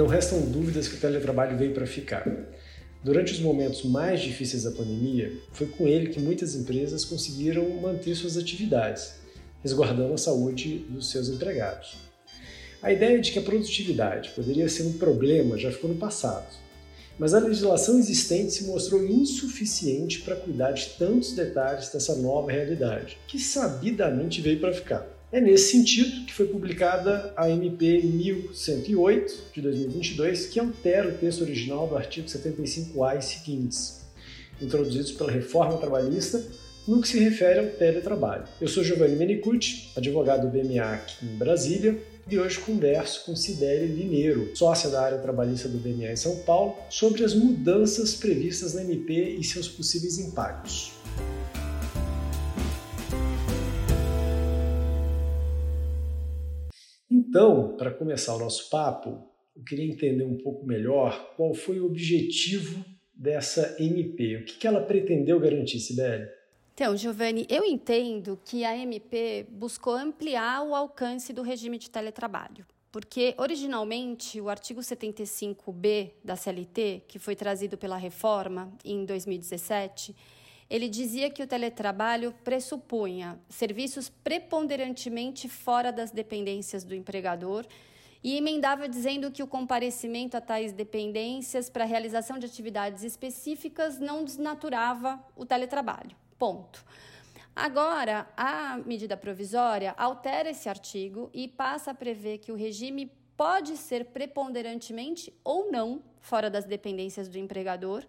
Não restam dúvidas que o teletrabalho veio para ficar. Durante os momentos mais difíceis da pandemia, foi com ele que muitas empresas conseguiram manter suas atividades, resguardando a saúde dos seus empregados. A ideia de que a produtividade poderia ser um problema já ficou no passado, mas a legislação existente se mostrou insuficiente para cuidar de tantos detalhes dessa nova realidade, que sabidamente veio para ficar. É nesse sentido que foi publicada a MP 1108 de 2022, que altera o texto original do artigo 75A e seguintes, introduzidos pela reforma trabalhista no que se refere ao teletrabalho. Eu sou Giovanni Menicucci, advogado do BMA aqui em Brasília, e hoje converso com Cibele Lineiro, sócia da área trabalhista do BMA em São Paulo, sobre as mudanças previstas na MP e seus possíveis impactos. Então, para começar o nosso papo, eu queria entender um pouco melhor qual foi o objetivo dessa MP. O que, que ela pretendeu garantir, Sibeli? Então, Giovanni, eu entendo que a MP buscou ampliar o alcance do regime de teletrabalho. Porque, originalmente, o artigo 75B da CLT, que foi trazido pela reforma em 2017, ele dizia que o teletrabalho pressupunha serviços preponderantemente fora das dependências do empregador e emendava dizendo que o comparecimento a tais dependências para realização de atividades específicas não desnaturava o teletrabalho. Ponto. Agora, a medida provisória altera esse artigo e passa a prever que o regime pode ser preponderantemente ou não fora das dependências do empregador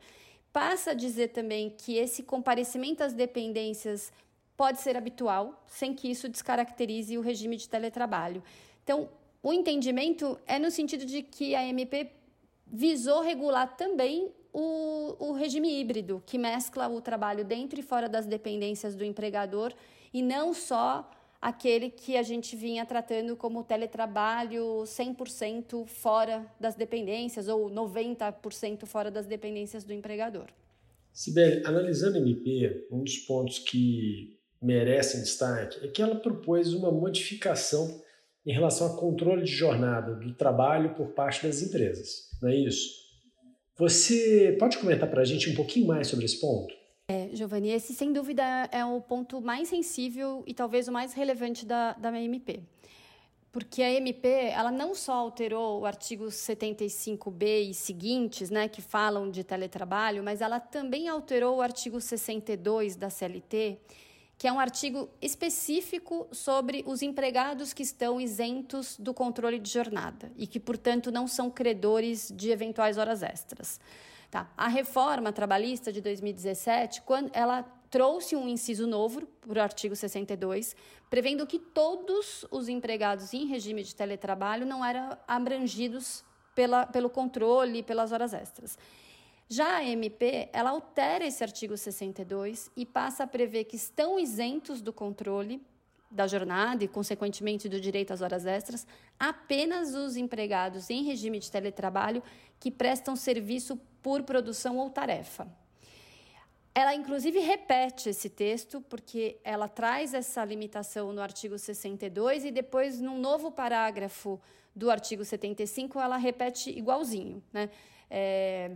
Passa a dizer também que esse comparecimento às dependências pode ser habitual, sem que isso descaracterize o regime de teletrabalho. Então, o entendimento é no sentido de que a MP visou regular também o, o regime híbrido, que mescla o trabalho dentro e fora das dependências do empregador e não só aquele que a gente vinha tratando como teletrabalho 100% fora das dependências ou 90% fora das dependências do empregador. Sibeli, analisando a MP, um dos pontos que merecem destaque é que ela propôs uma modificação em relação ao controle de jornada do trabalho por parte das empresas, não é isso? Você pode comentar para a gente um pouquinho mais sobre esse ponto? É, Giovanni, esse sem dúvida é o ponto mais sensível e talvez o mais relevante da, da MP. Porque a MP, ela não só alterou o artigo 75B e seguintes, né, que falam de teletrabalho, mas ela também alterou o artigo 62 da CLT, que é um artigo específico sobre os empregados que estão isentos do controle de jornada e que, portanto, não são credores de eventuais horas extras. Tá. A reforma trabalhista de 2017, quando ela trouxe um inciso novo para o artigo 62, prevendo que todos os empregados em regime de teletrabalho não eram abrangidos pela, pelo controle pelas horas extras. Já a MP, ela altera esse artigo 62 e passa a prever que estão isentos do controle da jornada e, consequentemente, do direito às horas extras, apenas os empregados em regime de teletrabalho que prestam serviço por produção ou tarefa. Ela, inclusive, repete esse texto, porque ela traz essa limitação no artigo 62 e depois, num novo parágrafo do artigo 75, ela repete igualzinho. Né? É,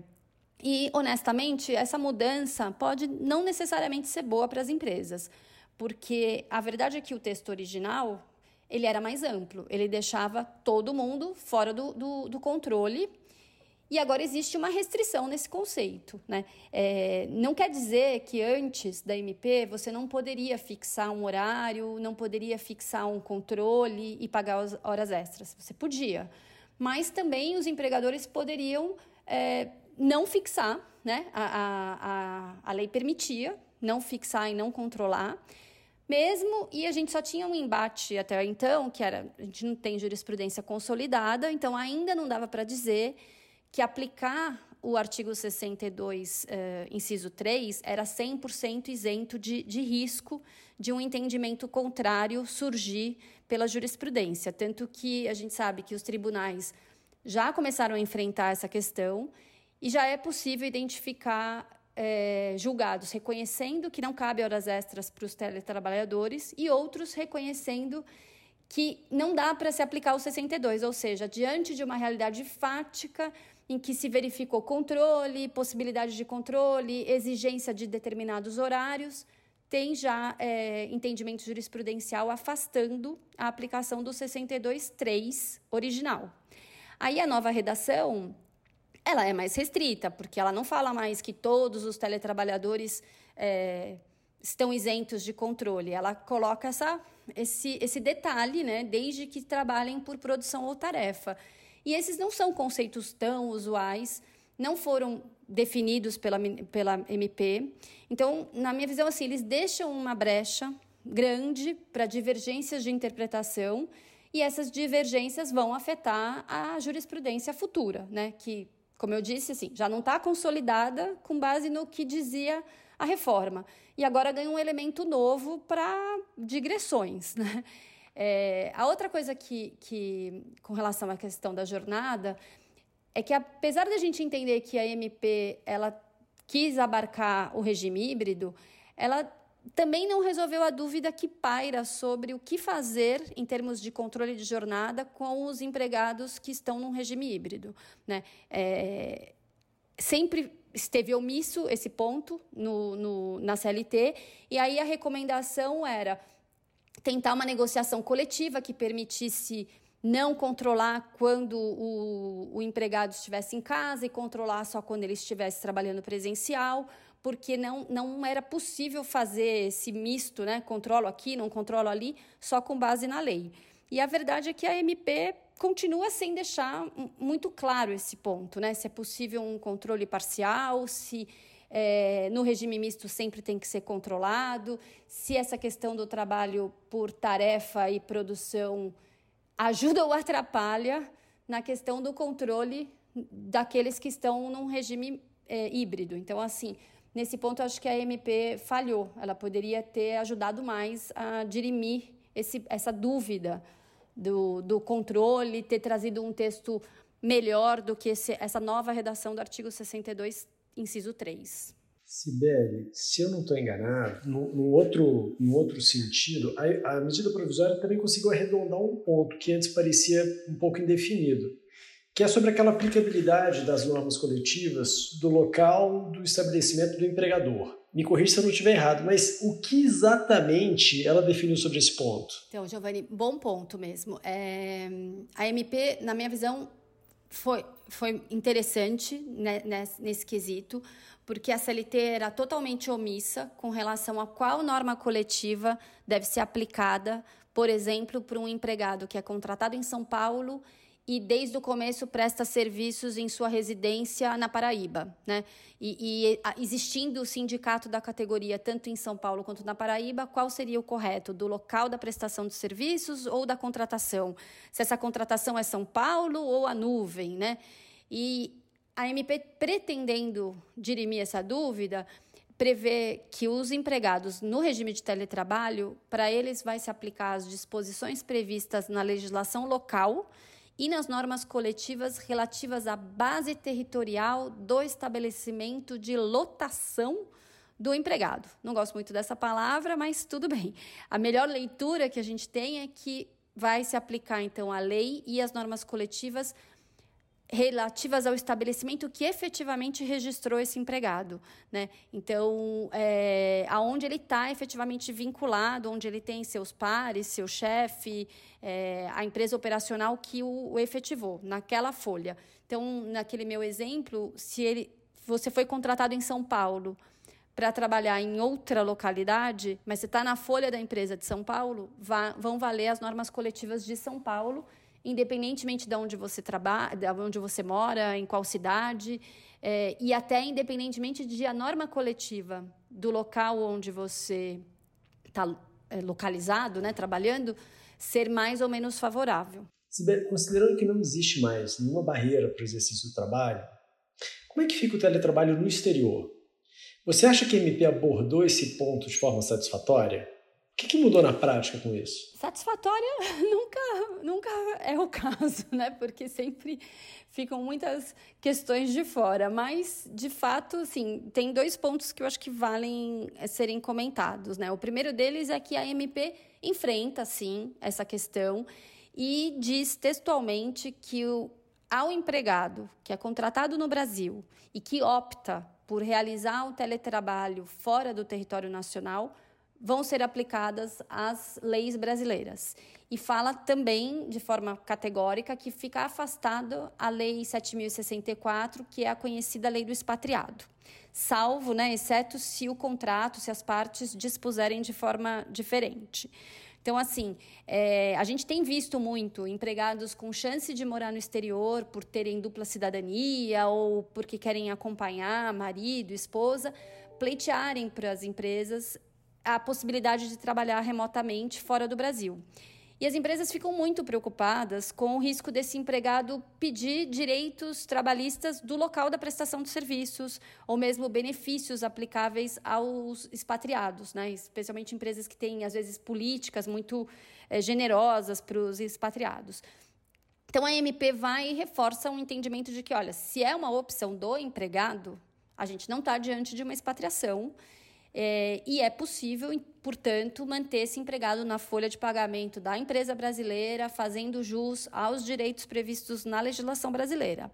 e, honestamente, essa mudança pode não necessariamente ser boa para as empresas porque a verdade é que o texto original ele era mais amplo, ele deixava todo mundo fora do, do, do controle e agora existe uma restrição nesse conceito. Né? É, não quer dizer que antes da MP você não poderia fixar um horário, não poderia fixar um controle e pagar as horas extras. Você podia. Mas também os empregadores poderiam é, não fixar, né? A, a, a, a lei permitia não fixar e não controlar. Mesmo, e a gente só tinha um embate até então, que era, a gente não tem jurisprudência consolidada, então ainda não dava para dizer que aplicar o artigo 62, eh, inciso 3, era 100% isento de, de risco de um entendimento contrário surgir pela jurisprudência. Tanto que a gente sabe que os tribunais já começaram a enfrentar essa questão e já é possível identificar é, julgados reconhecendo que não cabe horas extras para os teletrabalhadores e outros reconhecendo que não dá para se aplicar o 62, ou seja, diante de uma realidade fática em que se verificou controle, possibilidade de controle, exigência de determinados horários, tem já é, entendimento jurisprudencial afastando a aplicação do 62.3 original. Aí a nova redação ela é mais restrita, porque ela não fala mais que todos os teletrabalhadores é, estão isentos de controle. Ela coloca essa, esse, esse detalhe, né, desde que trabalhem por produção ou tarefa. E esses não são conceitos tão usuais, não foram definidos pela, pela MP. Então, na minha visão, assim, eles deixam uma brecha grande para divergências de interpretação e essas divergências vão afetar a jurisprudência futura, né? Que, como eu disse, assim, já não está consolidada com base no que dizia a reforma. E agora ganha um elemento novo para digressões, né? É, a outra coisa que, que, com relação à questão da jornada, é que apesar da gente entender que a MP ela quis abarcar o regime híbrido, ela também não resolveu a dúvida que paira sobre o que fazer em termos de controle de jornada com os empregados que estão num regime híbrido. Né? É, sempre esteve omisso esse ponto no, no, na CLT, e aí a recomendação era tentar uma negociação coletiva que permitisse não controlar quando o, o, empregado estivesse em casa e controlar só quando ele estivesse trabalhando presencial, porque não, não era possível fazer esse misto, né? Controlo aqui, não controlo ali, só com base na lei. E a verdade é que a MP continua sem deixar muito claro esse ponto, né? Se é possível um controle parcial, se é, no regime misto sempre tem que ser controlado, se essa questão do trabalho por tarefa e produção ajuda ou atrapalha na questão do controle daqueles que estão num regime é, híbrido. Então, assim, nesse ponto, acho que a MP falhou. Ela poderia ter ajudado mais a dirimir esse, essa dúvida do, do controle, ter trazido um texto melhor do que esse, essa nova redação do artigo 62, inciso 3. Sibeli, se eu não estou enganado, no, outro, no outro sentido, a, a, medida provisória também conseguiu arredondar um ponto que antes parecia um pouco indefinido, que é sobre aquela aplicabilidade das normas coletivas do local do estabelecimento do empregador. Me corrija se eu não estiver errado, mas o que exatamente ela definiu sobre esse ponto? Então, Giovanni, bom ponto mesmo. É, a MP, na minha visão, foi, foi interessante né, nesse, nesse quesito, porque a CLT era totalmente omissa com relação a qual norma coletiva deve ser aplicada, por exemplo, para um empregado que é contratado em São Paulo e desde o começo presta serviços em sua residência na Paraíba, né? E, e, existindo o sindicato da categoria tanto em São Paulo quanto na Paraíba, qual seria o correto do local da prestação de serviços ou da contratação? Se essa contratação é São Paulo ou a nuvem, né? E a MP pretendendo dirimir essa dúvida, prevê que os empregados no regime de teletrabalho, para eles vai se aplicar as disposições previstas na legislação local e nas normas coletivas relativas à base territorial do estabelecimento de lotação do empregado. Não gosto muito dessa palavra, mas tudo bem. A melhor leitura que a gente tem é que vai se aplicar então a lei e as normas coletivas relativas ao estabelecimento que efetivamente registrou esse empregado, né? Então, é, aonde ele está efetivamente vinculado, onde ele tem seus pares, seu chefe, é, a empresa operacional que o, o efetivou naquela folha. Então, naquele meu exemplo, se ele, você foi contratado em São Paulo para trabalhar em outra localidade, mas você está na folha da empresa de São Paulo, vá, vão valer as normas coletivas de São Paulo independentemente de onde você trabalha, de onde você mora, em qual cidade, é, e até independentemente de a norma coletiva do local onde você está é, localizado, né, trabalhando, ser mais ou menos favorável. Considerando que não existe mais nenhuma barreira para o exercício do trabalho, como é que fica o teletrabalho no exterior? Você acha que a MP abordou esse ponto de forma satisfatória? O que, que, mudou na prática com isso? Satisfatória nunca, nunca é o caso, né? Porque sempre ficam muitas questões de fora. Mas, de fato, assim, tem dois pontos que eu acho que valem eh, serem comentados, né? O primeiro deles é que a MP enfrenta, sim, essa questão e diz textualmente que o, ao empregado que é contratado no Brasil e que opta por realizar o teletrabalho fora do território nacional, vão ser aplicadas as leis brasileiras. E fala também, de forma categórica, que fica afastado a Lei 7.064, que é a conhecida Lei do Expatriado, salvo, né, exceto se o contrato, se as partes dispuserem de forma diferente. Então, assim, é, a gente tem visto muito empregados com chance de morar no exterior por terem dupla cidadania ou porque querem acompanhar marido, esposa, pleitearem para as empresas a possibilidade de trabalhar remotamente fora do Brasil. E as empresas ficam muito preocupadas com o risco desse empregado pedir direitos trabalhistas do local da prestação de serviços, ou mesmo benefícios aplicáveis aos expatriados, né? especialmente empresas que têm, às vezes, políticas muito é, generosas para os expatriados. Então, a MP vai e reforça um entendimento de que, olha, se é uma opção do empregado, a gente não está diante de uma expatriação é, e é possível, portanto, manter esse empregado na folha de pagamento da empresa brasileira, fazendo jus aos direitos previstos na legislação brasileira.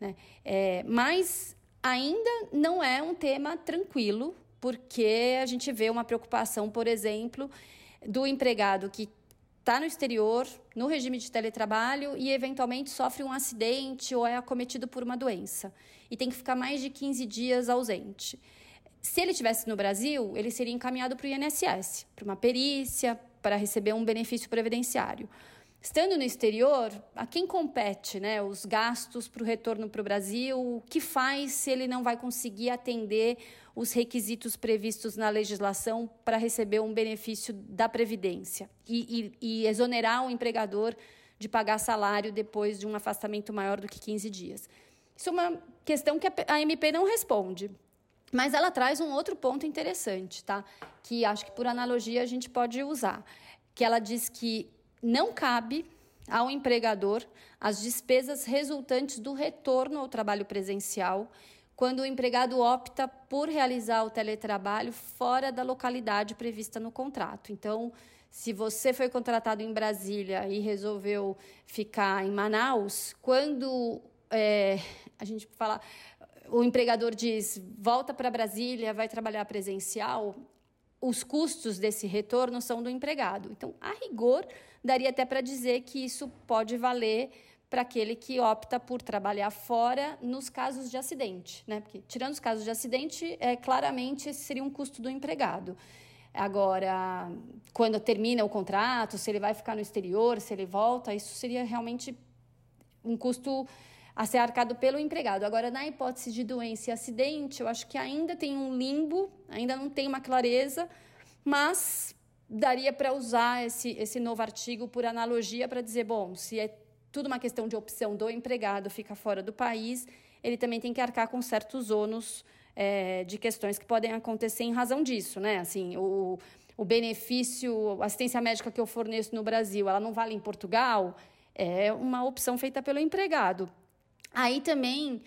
Né? É, mas ainda não é um tema tranquilo, porque a gente vê uma preocupação, por exemplo, do empregado que está no exterior, no regime de teletrabalho e eventualmente sofre um acidente ou é acometido por uma doença e tem que ficar mais de 15 dias ausente. Se ele estivesse no Brasil, ele seria encaminhado para o INSS, para uma perícia, para receber um benefício previdenciário. Estando no exterior, a quem compete né, os gastos para o retorno para o Brasil? O que faz se ele não vai conseguir atender os requisitos previstos na legislação para receber um benefício da Previdência e, e, e exonerar o empregador de pagar salário depois de um afastamento maior do que 15 dias? Isso é uma questão que a MP não responde. Mas ela traz um outro ponto interessante, tá? Que acho que por analogia a gente pode usar. Que ela diz que não cabe ao empregador as despesas resultantes do retorno ao trabalho presencial quando o empregado opta por realizar o teletrabalho fora da localidade prevista no contrato. Então, se você foi contratado em Brasília e resolveu ficar em Manaus, quando é, a gente fala o empregador diz volta para Brasília, vai trabalhar presencial, os custos desse retorno são do empregado. Então, a rigor, daria até para dizer que isso pode valer para aquele que opta por trabalhar fora nos casos de acidente, né? Porque tirando os casos de acidente, é claramente esse seria um custo do empregado. Agora, quando termina o contrato, se ele vai ficar no exterior, se ele volta, isso seria realmente um custo a ser arcado pelo empregado. Agora, na hipótese de doença e acidente, eu acho que ainda tem um limbo, ainda não tem uma clareza, mas daria para usar esse, esse novo artigo por analogia para dizer, bom, se é tudo uma questão de opção do empregado ficar fora do país, ele também tem que arcar com certos ônus é, de questões que podem acontecer em razão disso, né? Assim, o, o benefício, a assistência médica que eu forneço no Brasil, ela não vale em Portugal, é uma opção feita pelo empregado. Aí também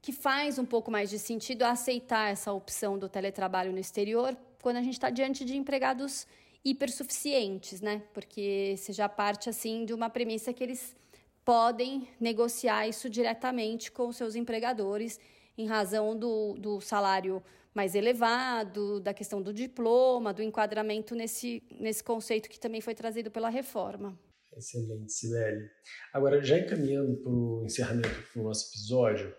que faz um pouco mais de sentido aceitar essa opção do teletrabalho no exterior quando a gente está diante de empregados hipersuficientes, né? Porque você já parte assim de uma premissa que eles podem negociar isso diretamente com seus empregadores em razão do, do salário mais elevado, da questão do diploma, do enquadramento nesse, nesse conceito que também foi trazido pela reforma. Excelente, Sibeli. Agora, já encaminhando para o encerramento do nosso episódio,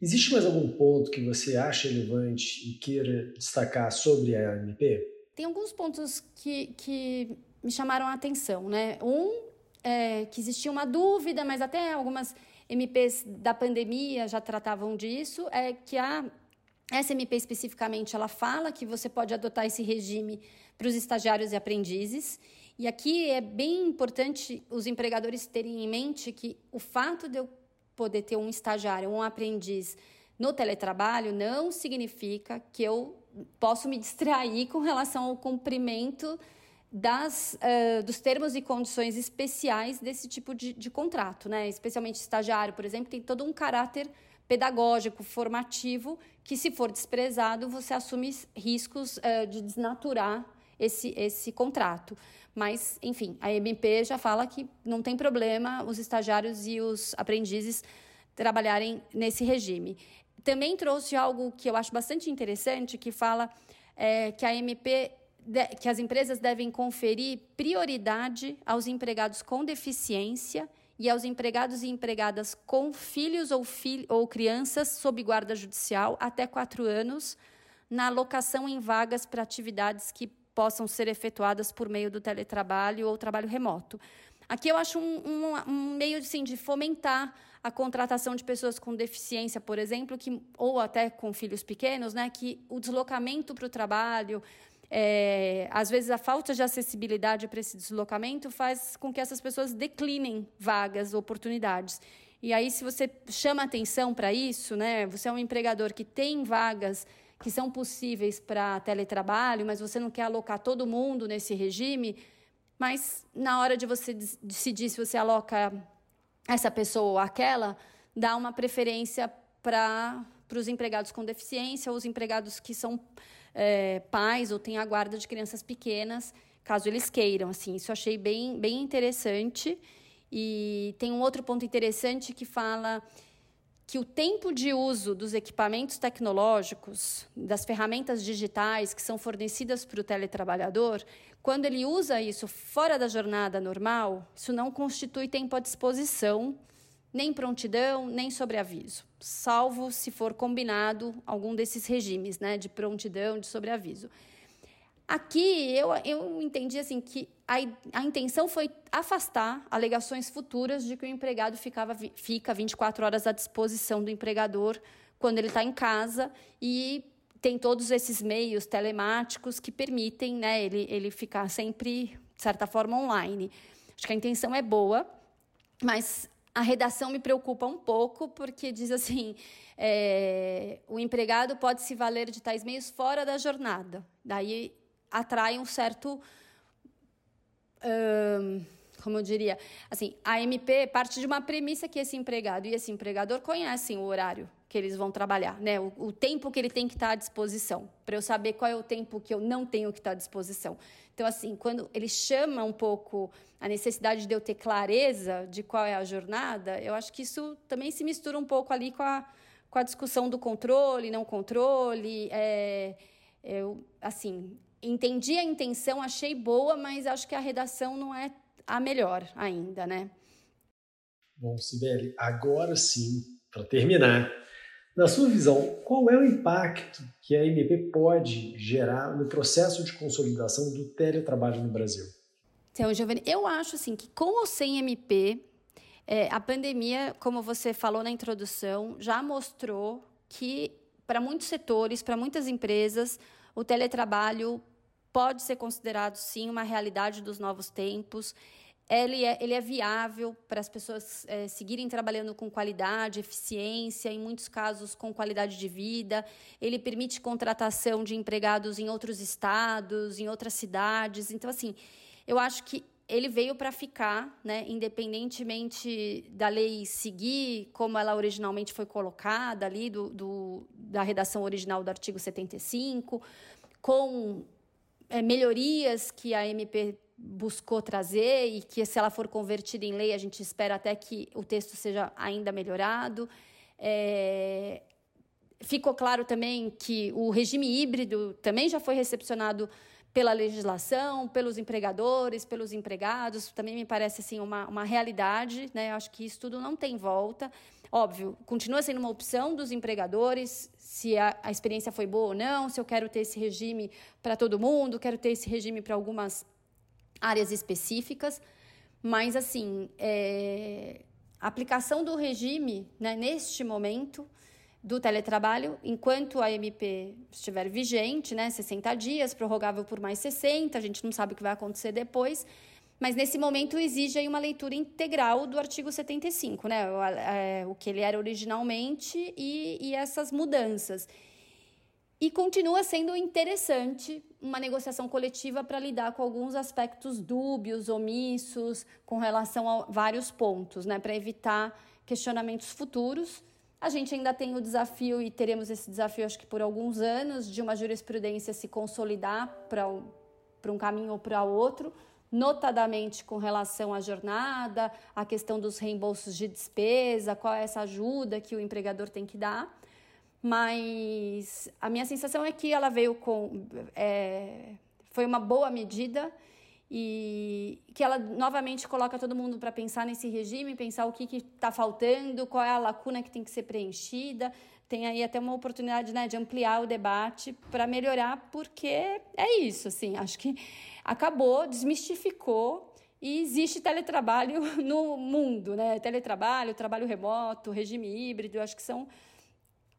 existe mais algum ponto que você acha relevante e queira destacar sobre a MP? Tem alguns pontos que, que me chamaram a atenção, né? Um, é que existia uma dúvida, mas até algumas MPs da pandemia já tratavam disso, é que a essa MP especificamente, ela fala que você pode adotar esse regime para os estagiários e aprendizes e aqui é bem importante os empregadores terem em mente que o fato de eu poder ter um estagiário, um aprendiz no teletrabalho, não significa que eu posso me distrair com relação ao cumprimento das, uh, dos termos e condições especiais desse tipo de, de contrato, né? Especialmente estagiário, por exemplo, tem todo um caráter pedagógico, formativo, que se for desprezado, você assume riscos uh, de desnaturar esse, esse contrato. Mas, enfim, a MP já fala que não tem problema os estagiários e os aprendizes trabalharem nesse regime. Também trouxe algo que eu acho bastante interessante, que fala é, que a MP que as empresas devem conferir prioridade aos empregados com deficiência e aos empregados e empregadas com filhos ou, fil ou crianças sob guarda judicial até quatro anos na alocação em vagas para atividades que possam ser efetuadas por meio do teletrabalho ou trabalho remoto. Aqui eu acho um, um, um meio assim, de fomentar a contratação de pessoas com deficiência, por exemplo, que, ou até com filhos pequenos, né, que o deslocamento para o trabalho, é, às vezes a falta de acessibilidade para esse deslocamento faz com que essas pessoas declinem vagas, oportunidades. E aí, se você chama atenção para isso, né, você é um empregador que tem vagas que são possíveis para teletrabalho, mas você não quer alocar todo mundo nesse regime, mas na hora de você decidir se você aloca essa pessoa ou aquela, dá uma preferência para os empregados com deficiência ou os empregados que são é, pais ou têm a guarda de crianças pequenas, caso eles queiram. Assim, isso eu achei bem, bem interessante. E tem um outro ponto interessante que fala que o tempo de uso dos equipamentos tecnológicos, das ferramentas digitais que são fornecidas para o teletrabalhador, quando ele usa isso fora da jornada normal, isso não constitui tempo à disposição, nem prontidão, nem sobreaviso, salvo se for combinado algum desses regimes, né, de prontidão, de sobreaviso. Aqui eu, eu entendi assim que a, a intenção foi afastar alegações futuras de que o empregado ficava, fica 24 horas à disposição do empregador quando ele está em casa e tem todos esses meios telemáticos que permitem né, ele, ele ficar sempre, de certa forma, online. Acho que a intenção é boa, mas a redação me preocupa um pouco, porque diz assim: é, o empregado pode se valer de tais meios fora da jornada. Daí atrai um certo. como eu diria? Assim, a MP parte de uma premissa que esse empregado e esse empregador conhecem o horário que eles vão trabalhar, né? O, o tempo que ele tem que estar à disposição, para eu saber qual é o tempo que eu não tenho que estar à disposição. Então, assim, quando ele chama um pouco a necessidade de eu ter clareza de qual é a jornada, eu acho que isso também se mistura um pouco ali com a, com a discussão do controle, não controle. É, eu, assim, entendi a intenção, achei boa, mas acho que a redação não é a melhor ainda, né? Bom, Sibeli, agora sim, para terminar, na sua visão, qual é o impacto que a MP pode gerar no processo de consolidação do teletrabalho no Brasil? Então, Giovanni, eu acho assim que com ou sem MP, é, a pandemia, como você falou na introdução, já mostrou que para muitos setores, para muitas empresas, o teletrabalho pode ser considerado, sim, uma realidade dos novos tempos. Ele é, ele é viável para as pessoas é, seguirem trabalhando com qualidade, eficiência, em muitos casos com qualidade de vida. Ele permite contratação de empregados em outros estados, em outras cidades. Então, assim, eu acho que ele veio para ficar, né, independentemente da lei seguir como ela originalmente foi colocada ali, do, do da redação original do artigo 75, com melhorias que a MP buscou trazer e que, se ela for convertida em lei, a gente espera até que o texto seja ainda melhorado. É, ficou claro também que o regime híbrido também já foi recepcionado pela legislação, pelos empregadores, pelos empregados, também me parece assim uma, uma realidade, né? Eu acho que isso tudo não tem volta. Óbvio, continua sendo uma opção dos empregadores, se a, a experiência foi boa ou não, se eu quero ter esse regime para todo mundo, quero ter esse regime para algumas áreas específicas, mas assim, é, a aplicação do regime né, neste momento do teletrabalho, enquanto a MP estiver vigente, né, 60 dias, prorrogável por mais 60, a gente não sabe o que vai acontecer depois, mas nesse momento exige aí uma leitura integral do artigo 75, né? O, é, o que ele era originalmente e, e essas mudanças. E continua sendo interessante uma negociação coletiva para lidar com alguns aspectos dúbios, omissos, com relação a vários pontos, né? Para evitar questionamentos futuros. A gente ainda tem o desafio, e teremos esse desafio acho que por alguns anos, de uma jurisprudência se consolidar para um caminho ou para outro, notadamente com relação à jornada, a questão dos reembolsos de despesa, qual é essa ajuda que o empregador tem que dar. Mas a minha sensação é que ela veio com. É, foi uma boa medida e que ela novamente coloca todo mundo para pensar nesse regime, pensar o que está faltando, qual é a lacuna que tem que ser preenchida. Tem aí até uma oportunidade né, de ampliar o debate para melhorar, porque é isso, assim, acho que acabou, desmistificou e existe teletrabalho no mundo, né? Teletrabalho, trabalho remoto, regime híbrido, acho que são.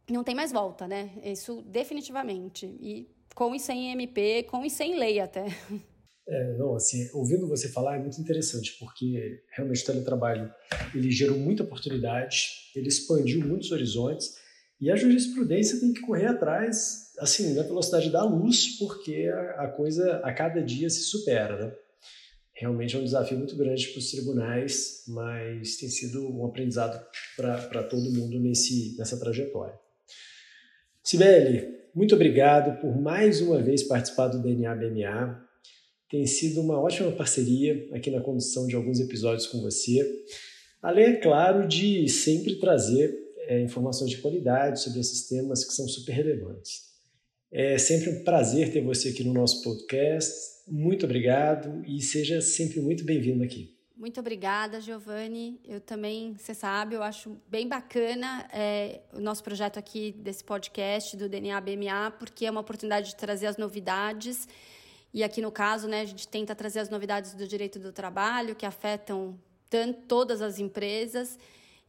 Não tem mais volta, né? Isso definitivamente. E com e sem MP, com e sem lei até. É, não, assim, ouvindo você falar é muito interessante, porque realmente o teletrabalho ele gerou muita oportunidade, ele expandiu muitos horizontes e a jurisprudência tem que correr atrás, assim, na velocidade da luz, porque a, a coisa a cada dia se supera, né? Realmente é um desafio muito grande para os tribunais, mas tem sido um aprendizado para todo mundo nesse, nessa trajetória. Sibeli, muito obrigado por mais uma vez participar do DNA BMA. Tem sido uma ótima parceria aqui na condução de alguns episódios com você. Além, é claro, de sempre trazer é, informações de qualidade sobre esses temas que são super relevantes. É sempre um prazer ter você aqui no nosso podcast. Muito obrigado e seja sempre muito bem-vindo aqui. Muito obrigada, Giovanni. Eu também, você sabe, eu acho bem bacana é, o nosso projeto aqui desse podcast do DNA BMA, porque é uma oportunidade de trazer as novidades e aqui no caso, né, a gente tenta trazer as novidades do direito do trabalho que afetam tanto, todas as empresas.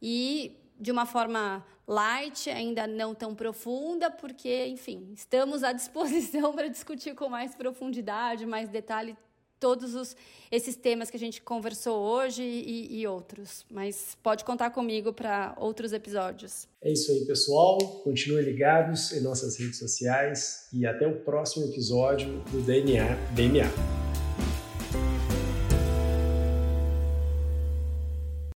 E de uma forma light, ainda não tão profunda, porque, enfim, estamos à disposição para discutir com mais profundidade, mais detalhe todos os, esses temas que a gente conversou hoje e, e outros. Mas pode contar comigo para outros episódios. É isso aí, pessoal. Continuem ligados em nossas redes sociais e até o próximo episódio do DNA DNA.